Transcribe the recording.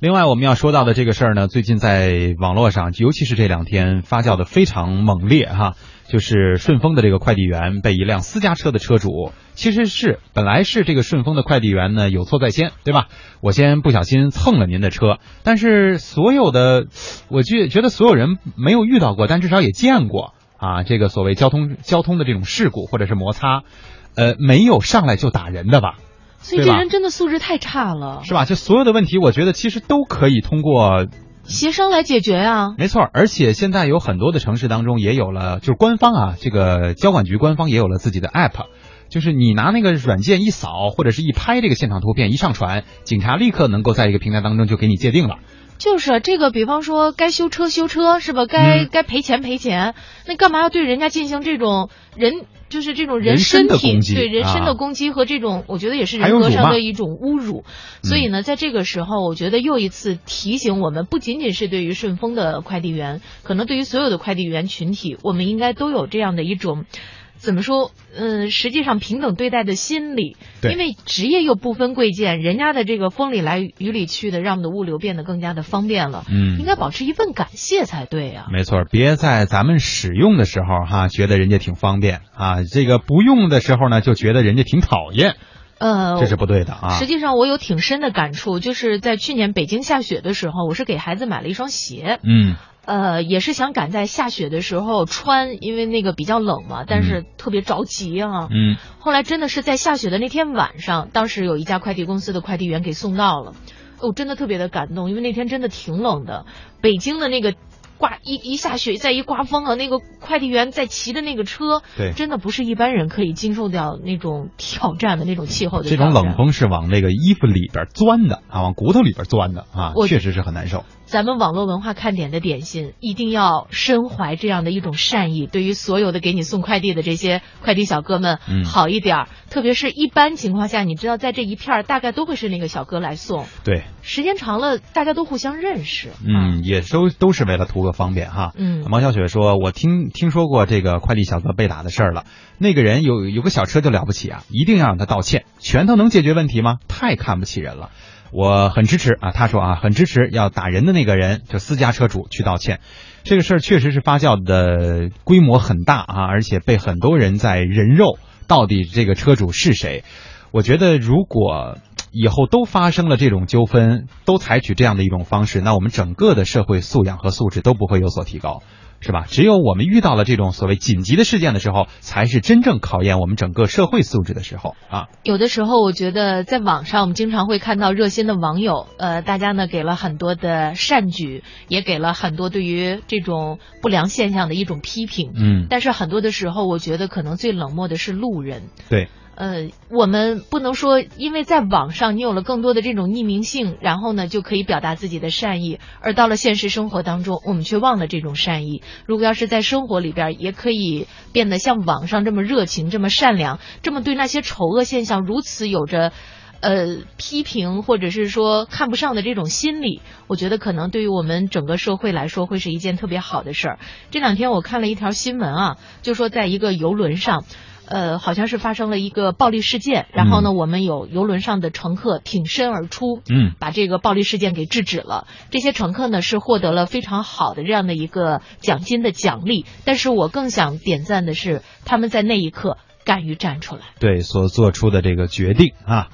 另外，我们要说到的这个事儿呢，最近在网络上，尤其是这两天发酵的非常猛烈哈，就是顺丰的这个快递员被一辆私家车的车主，其实是本来是这个顺丰的快递员呢有错在先，对吧？我先不小心蹭了您的车，但是所有的，我觉觉得所有人没有遇到过，但至少也见过啊，这个所谓交通交通的这种事故或者是摩擦，呃，没有上来就打人的吧？所以这人真的素质太差了，是吧？就所有的问题，我觉得其实都可以通过协商来解决啊。没错，而且现在有很多的城市当中也有了，就是官方啊，这个交管局官方也有了自己的 app，就是你拿那个软件一扫或者是一拍这个现场图片一上传，警察立刻能够在一个平台当中就给你界定了。就是这个，比方说该修车修车是吧？该该赔钱赔钱，那干嘛要对人家进行这种人就是这种人身体对人身的攻击和这种，我觉得也是人格上的一种侮辱。所以呢，在这个时候，我觉得又一次提醒我们，不仅仅是对于顺丰的快递员，可能对于所有的快递员群体，我们应该都有这样的一种。怎么说？嗯，实际上平等对待的心理，因为职业又不分贵贱，人家的这个风里来雨里去的，让我们的物流变得更加的方便了。嗯，应该保持一份感谢才对啊。没错，别在咱们使用的时候哈，觉得人家挺方便啊，这个不用的时候呢，就觉得人家挺讨厌。呃，这是不对的啊。实际上，我有挺深的感触，就是在去年北京下雪的时候，我是给孩子买了一双鞋。嗯。呃，也是想赶在下雪的时候穿，因为那个比较冷嘛，但是特别着急啊。嗯。后来真的是在下雪的那天晚上，当时有一家快递公司的快递员给送到了，哦真的特别的感动，因为那天真的挺冷的，北京的那个。刮一一下雪，再一刮风啊，那个快递员在骑的那个车，对，真的不是一般人可以经受掉那种挑战的那种气候的。这种冷风是往那个衣服里边钻的啊，往骨头里边钻的啊，确实是很难受。咱们网络文化看点的点心，一定要身怀这样的一种善意，对于所有的给你送快递的这些快递小哥们，好一点。特别是一般情况下，你知道，在这一片大概都会是那个小哥来送。对，时间长了，大家都互相认识。嗯，也都都是为了图个方便哈。嗯，毛小雪说：“我听听说过这个快递小哥被打的事儿了。那个人有有个小车就了不起啊，一定要让他道歉。拳头能解决问题吗？太看不起人了。”我很支持啊，他说啊，很支持要打人的那个人，就私家车主去道歉。这个事儿确实是发酵的规模很大啊，而且被很多人在人肉。到底这个车主是谁？我觉得如果以后都发生了这种纠纷，都采取这样的一种方式，那我们整个的社会素养和素质都不会有所提高。是吧？只有我们遇到了这种所谓紧急的事件的时候，才是真正考验我们整个社会素质的时候啊。有的时候，我觉得在网上，我们经常会看到热心的网友，呃，大家呢给了很多的善举，也给了很多对于这种不良现象的一种批评。嗯。但是很多的时候，我觉得可能最冷漠的是路人。对。呃，我们不能说，因为在网上你有了更多的这种匿名性，然后呢就可以表达自己的善意，而到了现实生活当中，我们却忘了这种善意。如果要是在生活里边，也可以变得像网上这么热情、这么善良、这么对那些丑恶现象如此有着，呃批评或者是说看不上的这种心理，我觉得可能对于我们整个社会来说，会是一件特别好的事儿。这两天我看了一条新闻啊，就说在一个游轮上。呃，好像是发生了一个暴力事件，然后呢，我们有游轮上的乘客挺身而出，嗯，把这个暴力事件给制止了。这些乘客呢是获得了非常好的这样的一个奖金的奖励，但是我更想点赞的是他们在那一刻敢于站出来，对所做出的这个决定啊。